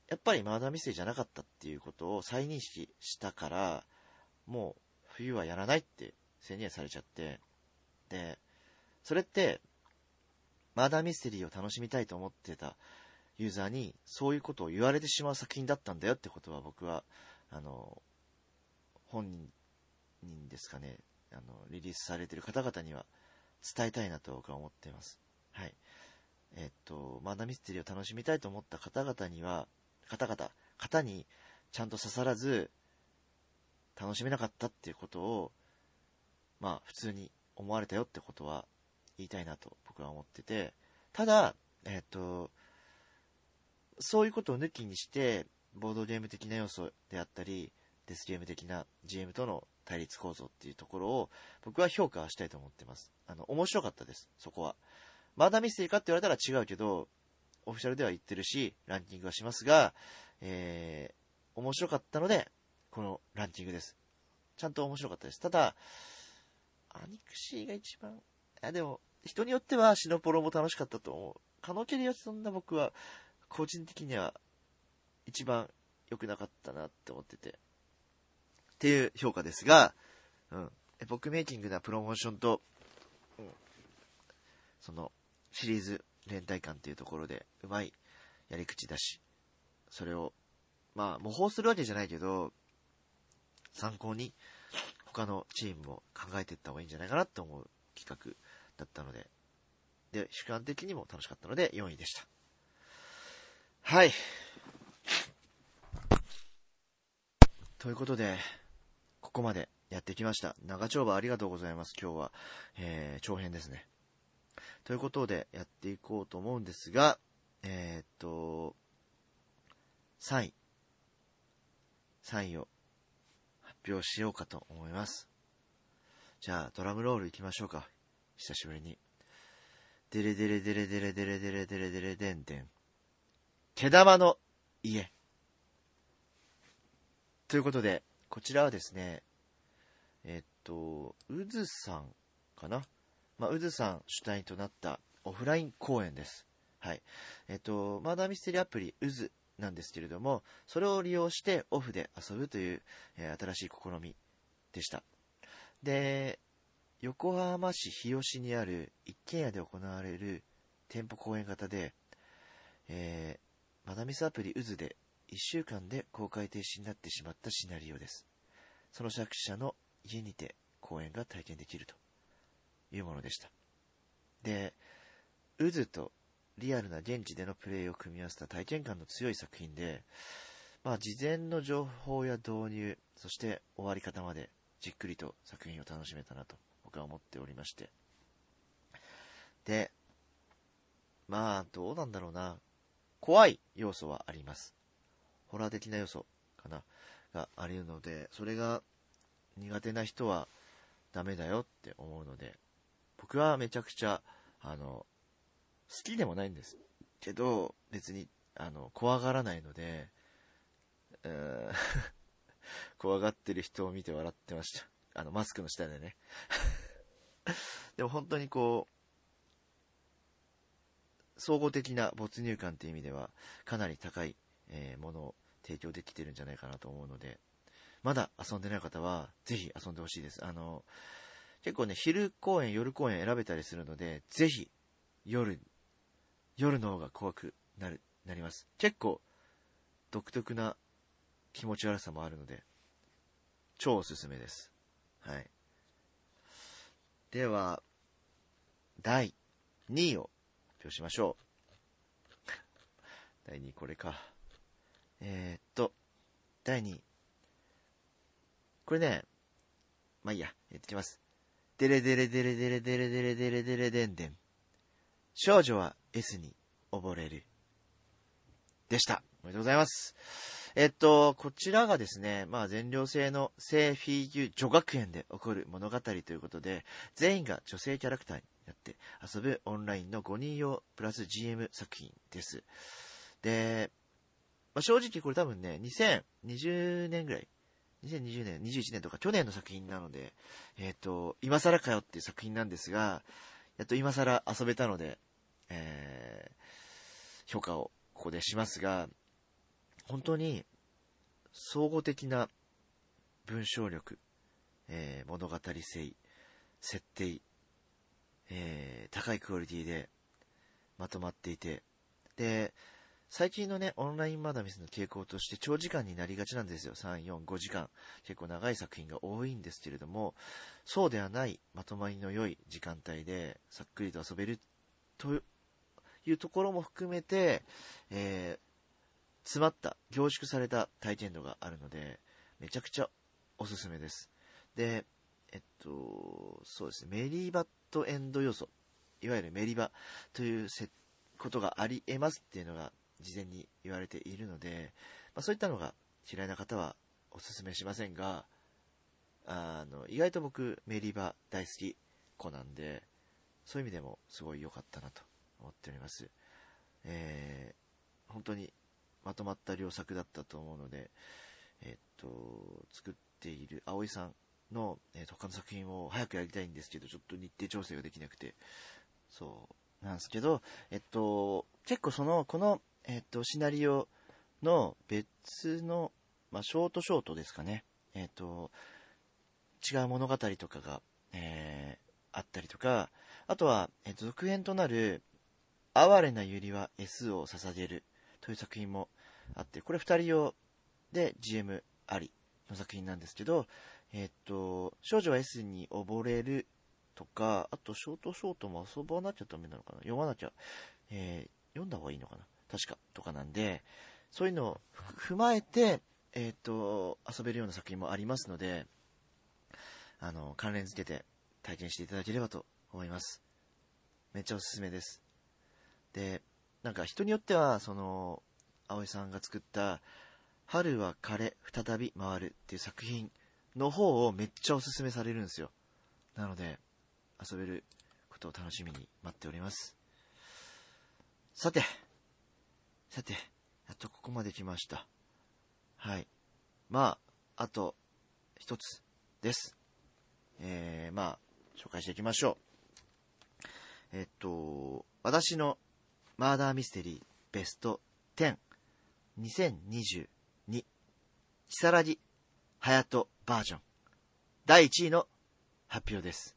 やっぱりマーダーミステリーじゃなかったっていうことを再認識したから、もう冬はやらないって宣言されちゃって、で、それって、マーダーミステリーを楽しみたいと思ってたユーザーにそういうことを言われてしまう作品だったんだよってことは僕は、あの、本人ですかね、あの、リリースされてる方々には伝えたいなと僕は思っています。はい。えっと、マーダーミステリーを楽しみたいと思った方々には、方々、方にちゃんと刺さらず、楽しめなかったっていうことを、まあ、普通に思われたよってことは言いたいなと僕は思ってて、ただ、えっと、そういうことを抜きにして、ボードゲーム的な要素であったり、デスゲーム的な GM との対立構造っていうところを僕は評価したいと思ってます。あの、面白かったです、そこは。マーダーミステリーかって言われたら違うけど、オフィシャルでは言ってるし、ランキングはしますが、えー、面白かったので、このランキングです。ちゃんと面白かったです。ただ、アニクシーが一番、あ、でも、人によってはシノポロも楽しかったと思う。カノケリはそんな僕は、個人的には、一番良くなかったなって思ってて。っていう評価ですが、うん。エポックメイキングなプロモーションと、うん。その、シリーズ連帯感っていうところで、うまいやり口だし、それを、まあ、模倣するわけじゃないけど、参考に、他のチームも考えていった方がいいんじゃないかなと思う企画だったので、で、主観的にも楽しかったので4位でした。はい。ということで、ここまでやってきました。長丁場ありがとうございます。今日は、えー、長編ですね。ということで、やっていこうと思うんですが、えー、っと、3位。3位を発表しようかと思います。じゃあ、ドラムロール行きましょうか。久しぶりに。デレデレデレデレデレデレデレデレデンデン。毛玉の家。ということで、こちらはですね、えっと、うずさんかな？まあ、うずさん主体となったオフライン公演です。はい。えっと、マーダーミステリーアプリ、うずなんですけれども、それを利用してオフで遊ぶという、えー、新しい試みでした。で、横浜市日吉にある一軒家で行われる店舗公演型で、えー、マダミスアプリうずで1週間で公開停止になってしまったシナリオです。その作者の家にて公演が体験できるというものでした。で、渦とリアルな現地でのプレイを組み合わせた体験感の強い作品で、まあ、事前の情報や導入、そして終わり方までじっくりと作品を楽しめたなと僕は思っておりまして。で、まあ、どうなんだろうな。怖い要素はあります。ホラー的な要素かな、があるので、それが苦手な人はダメだよって思うので、僕はめちゃくちゃ、あの、好きでもないんですけど、別に、あの、怖がらないので、うー 怖がってる人を見て笑ってました。あの、マスクの下でね。でも本当にこう、総合的な没入感っていう意味では、かなり高い、えー、ものを提供できてるんじゃないかなと思うので、まだ遊んでない方は、ぜひ遊んでほしいです。あの、結構ね、昼公演、夜公演選べたりするので、ぜひ、夜、夜の方が怖くなる、なります。結構、独特な気持ち悪さもあるので、超おすすめです。はい。では、第2位を発表しましょう。第2位これか。えー、っと、第2位。これね、まあいいや、やってきます。デレデレデレデレデレデレデレデレデンデン。少女は S に溺れる。でした。おめでとうございます。えっと、こちらがですね、まあ、全寮制の聖フィーユ女学園で起こる物語ということで、全員が女性キャラクターになって遊ぶオンラインの5人用プラス GM 作品です。で、まあ、正直これ多分ね、2020年ぐらい2020年、21年とか去年の作品なので、えっ、ー、と、今更かよっていう作品なんですが、やっと今更遊べたので、えー、評価をここでしますが、本当に、総合的な文章力、えー、物語性、設定、えー、高いクオリティでまとまっていて、で、最近のね、オンラインマダミスの傾向として長時間になりがちなんですよ。3、4、5時間。結構長い作品が多いんですけれども、そうではないまとまりの良い時間帯でさっくりと遊べるというところも含めて、えー、詰まった、凝縮された体験度があるので、めちゃくちゃおすすめです。で、えっと、そうですね、メリーバットエンド要素、いわゆるメリバということがあり得ますっていうのが事前に言われているので、まあ、そういったのが嫌いな方はおすすめしませんが、あの、意外と僕、メリバ大好き子なんで、そういう意味でもすごい良かったなと思っております。えー、本当にまとまった良作だったと思うので、えー、っと、作っている葵さんの、えー、他の作品を早くやりたいんですけど、ちょっと日程調整ができなくて、そう、なんですけど、えっと、結構その、このえっと、シナリオの別の、まあ、ショートショートですかね。えっと、違う物語とかが、えー、あったりとか、あとは、えっと、続編となる、哀れな百合は S を捧げるという作品もあって、これ二人用で GM ありの作品なんですけど、えっと、少女は S に溺れるとか、あとショートショートも遊ばなきゃダメなのかな？読まなきゃ、えー、読んだ方がいいのかな？確か、とかなんで、そういうのを踏まえて、えっ、ー、と、遊べるような作品もありますので、あの、関連付けて体験していただければと思います。めっちゃおすすめです。で、なんか人によっては、その、葵さんが作った、春は枯れ、再び回るっていう作品の方をめっちゃおすすめされるんですよ。なので、遊べることを楽しみに待っております。さて、さて、やっとここまで来ました。はい。まあ、あと、一つです。えー、まあ、紹介していきましょう。えっと、私のマーダーミステリーベスト10、2022、木更木隼人バージョン、第1位の発表です。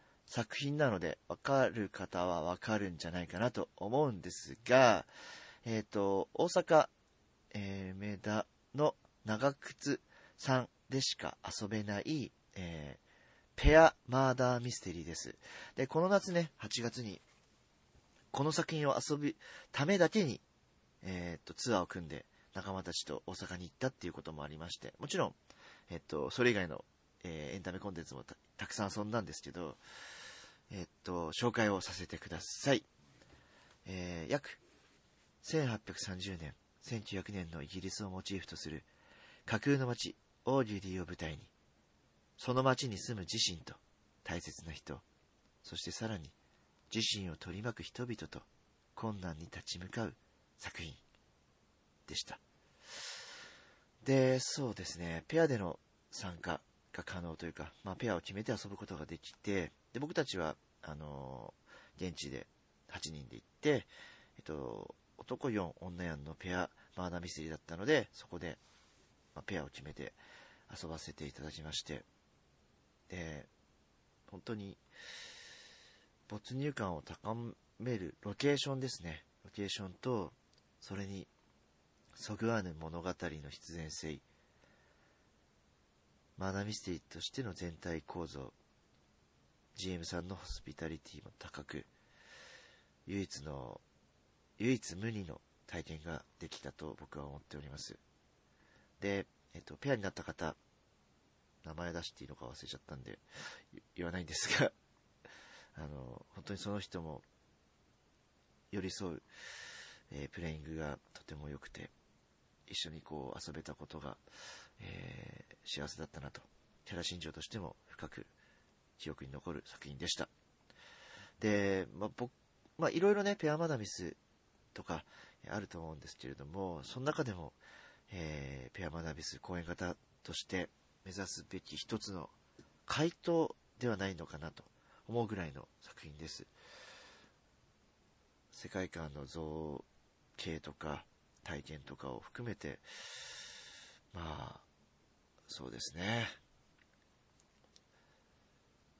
作品なので、わかる方はわかるんじゃないかなと思うんですが、えっ、と、大阪、えー、梅田の長靴さんでしか遊べない、えーペアマーダーミステリーです。で、この夏ね、8月に、この作品を遊ぶためだけに、えっ、と、ツアーを組んで仲間たちと大阪に行ったっていうこともありまして、もちろん、えっ、と、それ以外の、えーエンタメコンテンツもたくさん遊んだんですけど、えっ、と、紹介をさせてください。えー約1830年、1900年のイギリスをモチーフとする架空の街、オーデュリーを舞台に、その街に住む自身と大切な人、そしてさらに自身を取り巻く人々と困難に立ち向かう作品でした。で、そうですね、ペアでの参加が可能というか、まあ、ペアを決めて遊ぶことができて、で、僕たちは、あのー現地で8人で行って、えっと、男4、女4のペアマーダミステリーだったので、そこで、まあ、ペアを決めて遊ばせていただきまして、で、本当に、没入感を高めるロケーションですね。ロケーションと、それに、そぐわぬ物語の必然性、マーダミステリーとしての全体構造、GM さんのホスピタリティも高く、唯一の、唯一無二の体験ができたと僕は思っております。で、えっと、ペアになった方、名前出していいのか忘れちゃったんで、言わないんですが、あの、本当にその人も、寄り添う、えープレイングがとても良くて、一緒にこう遊べたことが、えー幸せだったなと、キャラ心情としても深く記憶に残る作品でした。で、まあ、僕、まあ、いろいろね、ペアマダミスとかあると思うんですけれども、その中でも、えーペアマダミス公演型として目指すべき一つの回答ではないのかなと思うぐらいの作品です。世界観の造形とか体験とかを含めて、まあ、そうですね。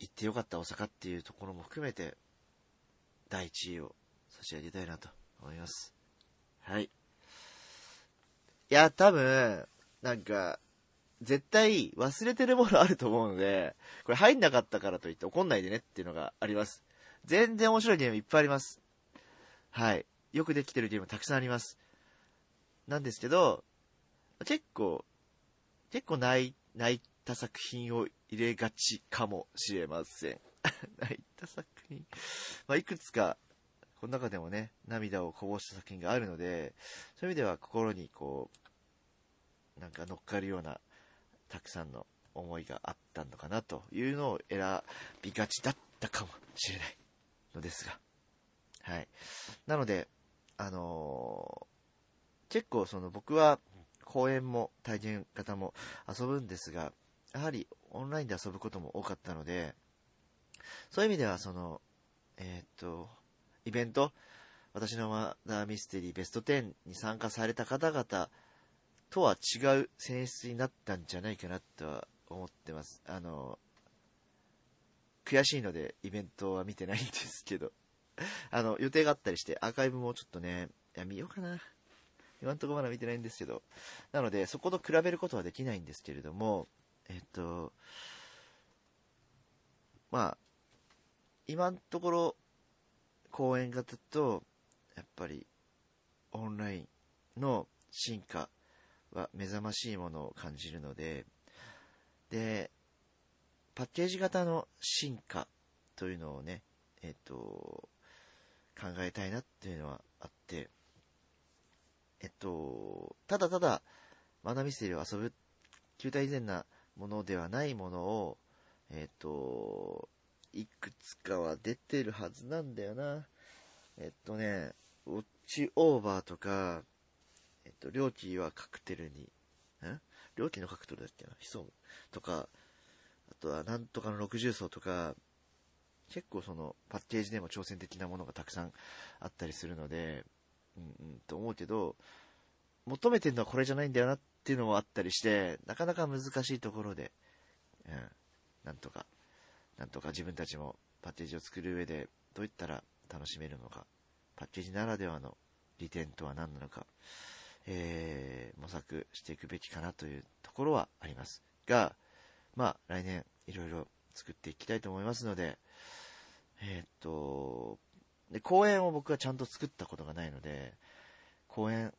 行ってよかった大阪っていうところも含めて、第1位を差し上げたいなと思います。はい。いや、多分、なんか、絶対忘れてるものあると思うので、これ入んなかったからといって怒んないでねっていうのがあります。全然面白いゲームいっぱいあります。はい。よくできてるゲームたくさんあります。なんですけど、結構、結構泣い泣いた作品を入れがちかもしれません。泣いた作品。まあ、いくつか、この中でもね、涙をこぼした作品があるので、そういう意味では心にこう、なんか乗っかるような、たくさんの思いがあったのかなというのを選びがちだったかもしれないのですが。はい。なので、あのー、結構その僕は公演も体験型も遊ぶんですが、やはりオンラインで遊ぶことも多かったので、そういう意味ではその、えー、っと、イベント、私のマダーミステリーベスト10に参加された方々とは違う選出になったんじゃないかなとは思ってます。あの、悔しいのでイベントは見てないんですけど、あの、予定があったりしてアーカイブもちょっとね、いや、見ようかな。今んとこまだ見てないんですけど。なので、そこと比べることはできないんですけれども、えっと、まあ、今のところ、公演型と、やっぱり、オンラインの進化は目覚ましいものを感じるので、で、パッケージ型の進化というのをね、えっと、考えたいなっていうのはあって、えっと、ただただ、マナミステリを遊ぶ、球体以前なものではないものを、えっと、いくつかは出てるはずなんだよな。えっとね、ウォッチオーバーとか、えっと、料金はカクテルに、ん料金のカクテルだっけな？潜むとか、あとはなんとかの60層とか、結構そのパッケージでも挑戦的なものがたくさんあったりするので、うんうん、と思うけど、求めてるのはこれじゃないんだよなっっていうのもあったりして、なかなか難しいところで、うん、なんとか、なんとか自分たちもパッケージを作る上でどういったら楽しめるのか、パッケージならではの利点とは何なのか、えー、模索していくべきかなというところはあります。が、まあ来年いろいろ作っていきたいと思いますので、えー、っと、で、公演を僕はちゃんと作ったことがないので、公演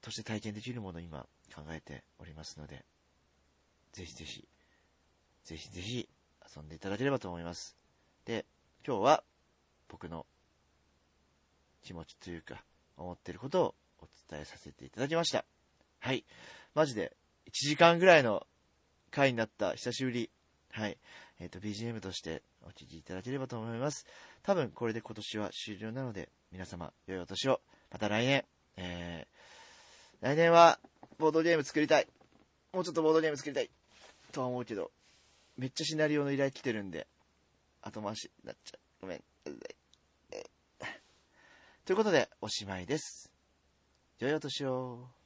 として体験できるもの今考えておりますので、ぜひぜひ、ぜひぜひ遊んでいただければと思います。で、今日は僕の気持ちというか、思ってることをお伝えさせていただきました。はい。マジで1時間ぐらいの回になった久しぶり。はい。えっ、ー、と、BGM としてお聴きいただければと思います。多分これで今年は終了なので、皆様、良いお年を。また来年、えー、来年は、ボードゲーム作りたい。もうちょっとボードゲーム作りたい。とは思うけど、めっちゃシナリオの依頼来てるんで、後回しになっちゃう。ごめん。ということで、おしまいです。良いお年を。